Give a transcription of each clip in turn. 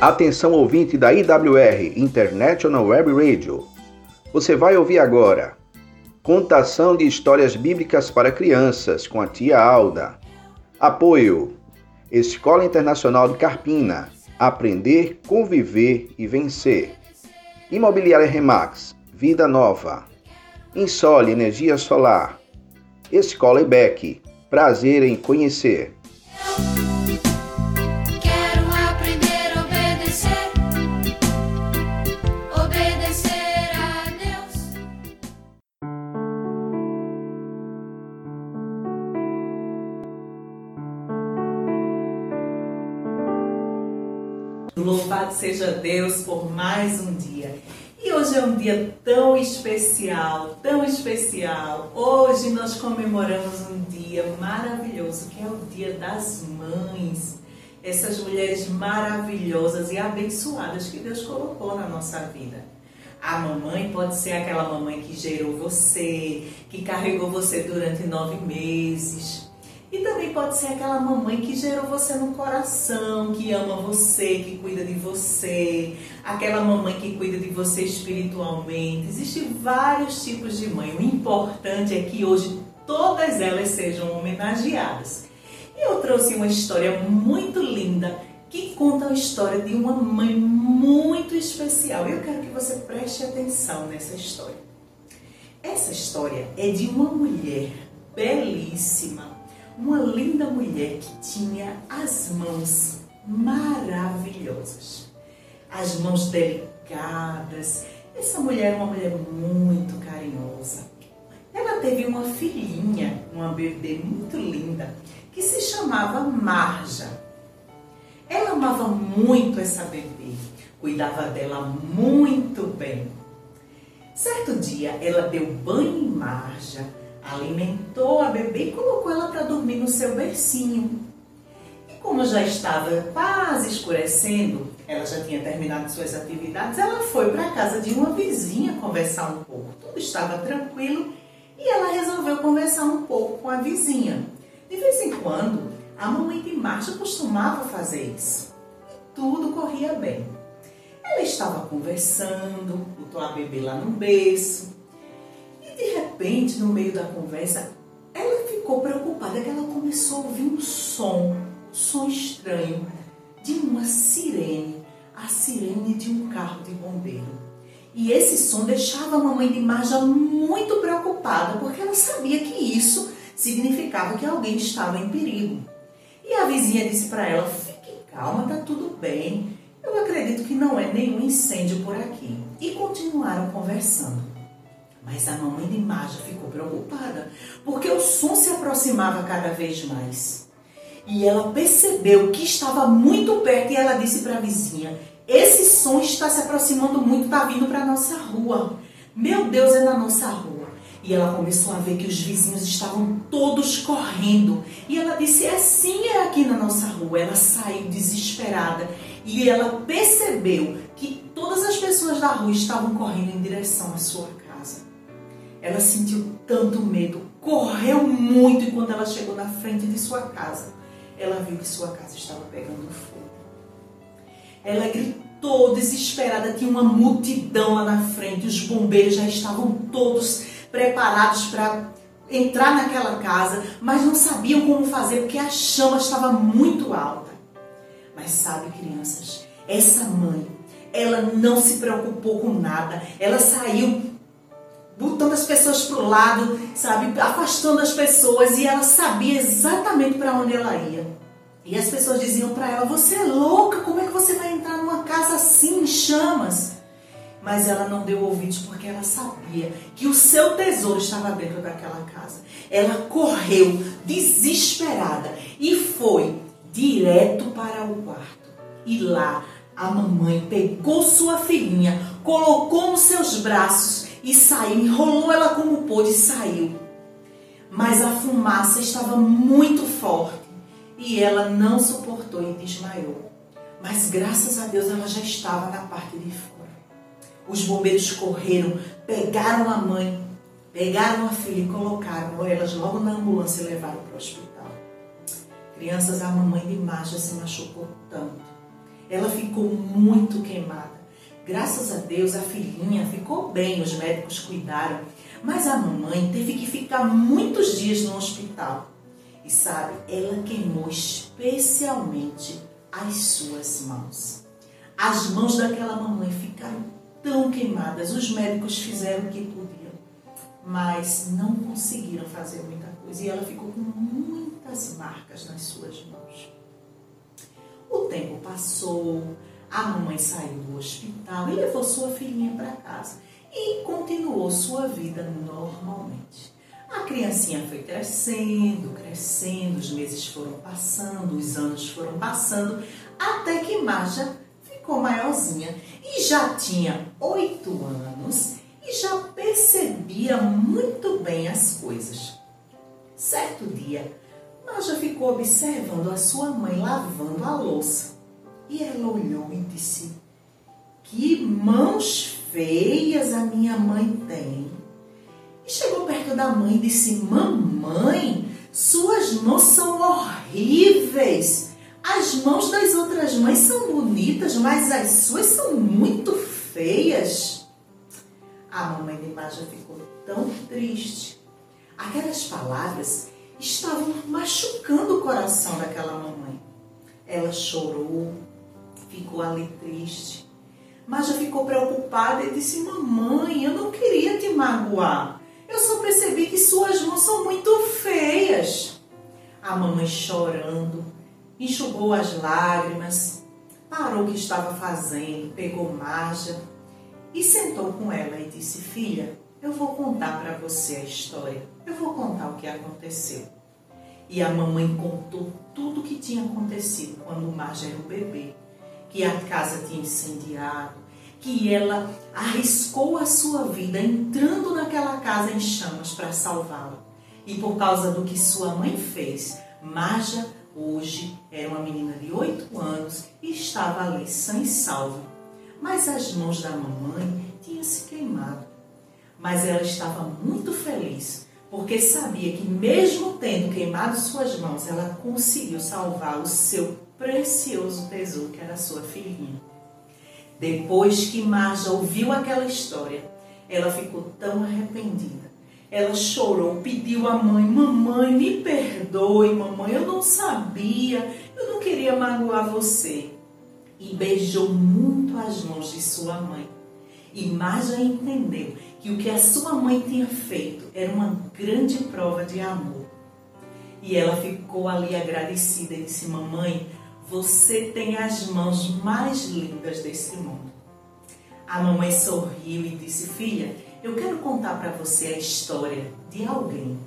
Atenção ouvinte da IWR, International Web Radio. Você vai ouvir agora Contação de histórias bíblicas para crianças com a tia Alda. Apoio Escola Internacional de Carpina. Aprender, conviver e vencer. Imobiliária Remax. Vida Nova. Insole Energia Solar. Escola IBEC. Prazer em conhecer. Louvado seja Deus por mais um dia. E hoje é um dia tão especial, tão especial. Hoje nós comemoramos um dia maravilhoso, que é o Dia das Mães. Essas mulheres maravilhosas e abençoadas que Deus colocou na nossa vida. A mamãe pode ser aquela mamãe que gerou você, que carregou você durante nove meses. E também pode ser aquela mamãe que gerou você no coração, que ama você, que cuida de você, aquela mamãe que cuida de você espiritualmente. Existem vários tipos de mãe. O importante é que hoje todas elas sejam homenageadas. E eu trouxe uma história muito linda que conta a história de uma mãe muito especial. Eu quero que você preste atenção nessa história. Essa história é de uma mulher belíssima, uma linda mulher que tinha as mãos maravilhosas, as mãos delicadas. Essa mulher é uma mulher muito carinhosa. Ela teve uma filhinha, uma bebê muito linda, que se chamava Marja. Ela amava muito essa bebê, cuidava dela muito bem. Certo dia, ela deu banho em Marja, alimentou a bebê e colocou ela no seu bercinho. E como já estava quase escurecendo, ela já tinha terminado suas atividades, ela foi para a casa de uma vizinha conversar um pouco. Tudo estava tranquilo e ela resolveu conversar um pouco com a vizinha. De vez em quando, a mamãe de Marcha costumava fazer isso. E tudo corria bem. Ela estava conversando, botou a bebê lá no berço, e de repente, no meio da conversa, ficou preocupada que ela começou a ouvir um som, um som estranho, de uma sirene, a sirene de um carro de bombeiro. E esse som deixava a mamãe de Marja muito preocupada, porque ela sabia que isso significava que alguém estava em perigo. E a vizinha disse para ela: fique calma, tá tudo bem. Eu acredito que não é nenhum incêndio por aqui. E continuaram conversando. Mas a mamãe de Marja ficou preocupada, porque o som se aproximava cada vez mais. E ela percebeu que estava muito perto e ela disse para a vizinha: Esse som está se aproximando muito, está vindo para a nossa rua. Meu Deus, é na nossa rua. E ela começou a ver que os vizinhos estavam todos correndo. E ela disse: É sim, é aqui na nossa rua. Ela saiu desesperada e ela percebeu que todas as pessoas da rua estavam correndo em direção à sua. Ela sentiu tanto medo, correu muito e quando ela chegou na frente de sua casa, ela viu que sua casa estava pegando fogo. Ela gritou desesperada, tinha uma multidão lá na frente, os bombeiros já estavam todos preparados para entrar naquela casa, mas não sabiam como fazer porque a chama estava muito alta. Mas sabe, crianças, essa mãe, ela não se preocupou com nada. Ela saiu botando as pessoas para o lado, sabe, afastando as pessoas e ela sabia exatamente para onde ela ia. E as pessoas diziam para ela: "Você é louca? Como é que você vai entrar numa casa assim em chamas?" Mas ela não deu ouvidos porque ela sabia que o seu tesouro estava dentro daquela casa. Ela correu desesperada e foi direto para o quarto. E lá a mamãe pegou sua filhinha, colocou nos seus braços e saiu, enrolou ela como pôde e saiu. Mas a fumaça estava muito forte e ela não suportou e desmaiou. Mas graças a Deus ela já estava na parte de fora. Os bombeiros correram, pegaram a mãe, pegaram a filha e colocaram elas logo na ambulância e levaram para o hospital. Crianças, a mamãe de Marja se machucou tanto. ela ficou muito queimada. Graças a Deus a filhinha ficou bem, os médicos cuidaram, mas a mamãe teve que ficar muitos dias no hospital. E sabe, ela queimou especialmente as suas mãos. As mãos daquela mamãe ficaram tão queimadas, os médicos fizeram o que podiam, mas não conseguiram fazer muita coisa e ela ficou com muitas marcas nas suas mãos. O tempo passou, a mamãe saiu do hospital e levou sua filhinha para casa e continuou sua vida normalmente. A criancinha foi crescendo, crescendo, os meses foram passando, os anos foram passando, até que Marja ficou maiorzinha e já tinha oito anos e já percebia muito bem as coisas. Certo dia, Marja ficou observando a sua mãe lavando a louça e ela olhou e disse: Que mãos feias a minha mãe tem. E chegou perto da mãe e disse: Mamãe, suas mãos são horríveis. As mãos das outras mães são bonitas, mas as suas são muito feias. A mamãe de Maja ficou tão triste. Aquelas palavras estavam machucando o coração daquela mamãe. Ela chorou, ficou ali triste. Maja ficou preocupada e disse: Mamãe, eu não queria te magoar. Eu só percebi que suas mãos são muito feias. A mamãe chorando, enxugou as lágrimas, parou o que estava fazendo, pegou Maja e sentou com ela e disse: Filha, eu vou contar para você a história. Eu vou contar o que aconteceu. E a mamãe contou tudo o que tinha acontecido quando Marja era um bebê. Que a casa tinha incendiado, que ela arriscou a sua vida entrando naquela casa em chamas para salvá-la. E por causa do que sua mãe fez, Marja hoje era uma menina de oito anos e estava ali sã e salva. Mas as mãos da mamãe tinham se queimado. Mas ela estava muito feliz, porque sabia que mesmo tendo queimado suas mãos, ela conseguiu salvar o seu precioso tesouro, que era sua filhinha. Depois que Marja ouviu aquela história, ela ficou tão arrependida. Ela chorou, pediu à mãe: Mamãe, me perdoe, mamãe, eu não sabia, eu não queria magoar você. E beijou muito as mãos de sua mãe. E Marja entendeu que o que a sua mãe tinha feito era uma grande prova de amor. E ela ficou ali agradecida e disse: Mamãe, você tem as mãos mais lindas desse mundo. A mamãe sorriu e disse: Filha, eu quero contar para você a história de alguém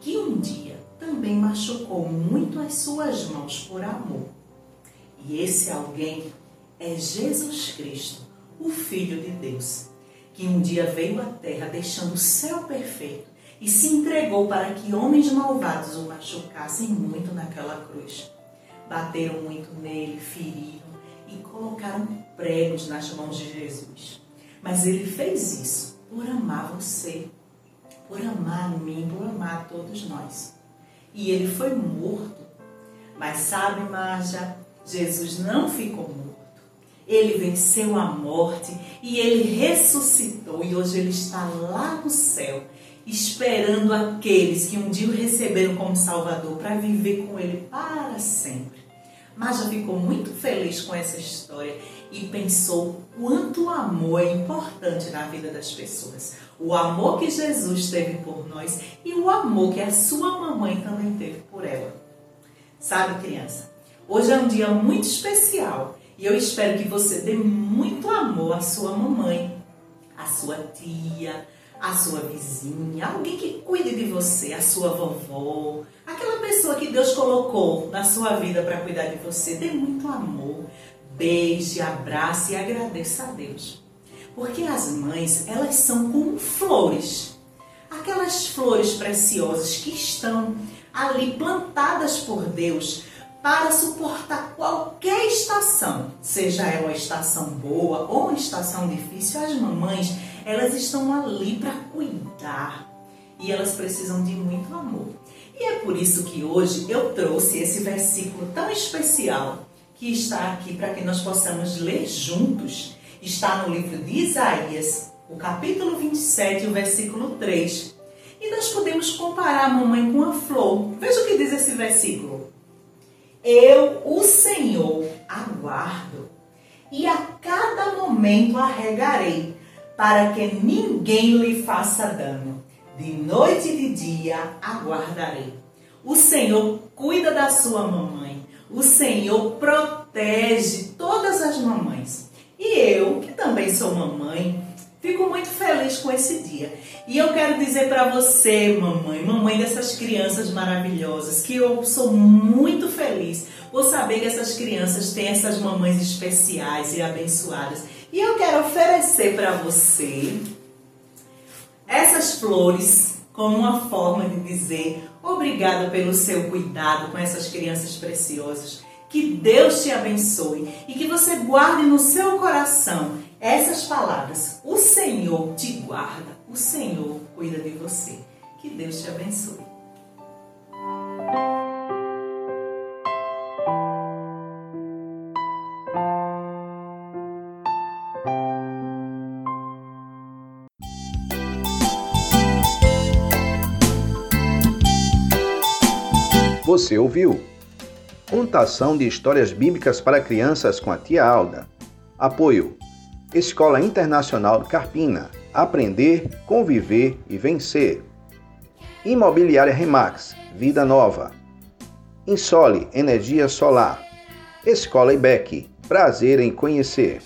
que um dia também machucou muito as suas mãos por amor. E esse alguém é Jesus Cristo, o Filho de Deus, que um dia veio à terra deixando o céu perfeito e se entregou para que homens malvados o machucassem muito naquela cruz bateram muito nele, feriram e colocaram pregos nas mãos de Jesus. Mas ele fez isso por amar você, por amar mim, por amar todos nós. E ele foi morto. Mas sabe, Marja, Jesus não ficou morto. Ele venceu a morte e ele ressuscitou e hoje ele está lá no céu, esperando aqueles que um dia o receberam como Salvador para viver com ele para sempre. Mas já ficou muito feliz com essa história e pensou quanto o amor é importante na vida das pessoas. O amor que Jesus teve por nós e o amor que a sua mamãe também teve por ela. Sabe, criança? Hoje é um dia muito especial e eu espero que você dê muito amor à sua mamãe, à sua tia, à sua vizinha, alguém que cuide de você, a sua vovó, aquela pessoa que Deus colocou na sua vida para cuidar de você. Dê muito amor, beije, abrace e agradeça a Deus. Porque as mães, elas são como flores. Aquelas flores preciosas que estão ali plantadas por Deus para suportar qualquer estação, seja ela uma estação boa ou uma estação difícil, as mamães, elas estão ali para cuidar e elas precisam de muito amor. E é por isso que hoje eu trouxe esse versículo tão especial que está aqui para que nós possamos ler juntos. Está no livro de Isaías, o capítulo 27, o versículo 3. E nós podemos comparar a mamãe com a flor. Veja o que diz esse versículo. Eu, o Senhor, aguardo, e a cada momento arregarei, para que ninguém lhe faça dano. De noite e de dia aguardarei. O Senhor cuida da sua mamãe. O Senhor protege todas as mamães. E eu, que também sou mamãe, fico muito feliz com esse dia. E eu quero dizer para você, mamãe, mamãe dessas crianças maravilhosas, que eu sou muito feliz por saber que essas crianças têm essas mamães especiais e abençoadas. E eu quero oferecer para você essas flores como uma forma de dizer obrigada pelo seu cuidado com essas crianças preciosas. Que Deus te abençoe e que você guarde no seu coração essas palavras. O Senhor te guarda, o Senhor cuida de você. Que Deus te abençoe. Você ouviu? Contação de histórias bíblicas para crianças com a tia Alda. Apoio: Escola Internacional Carpina. Aprender, conviver e vencer. Imobiliária Remax. Vida Nova. Insole Energia Solar. Escola IBEC. Prazer em conhecer.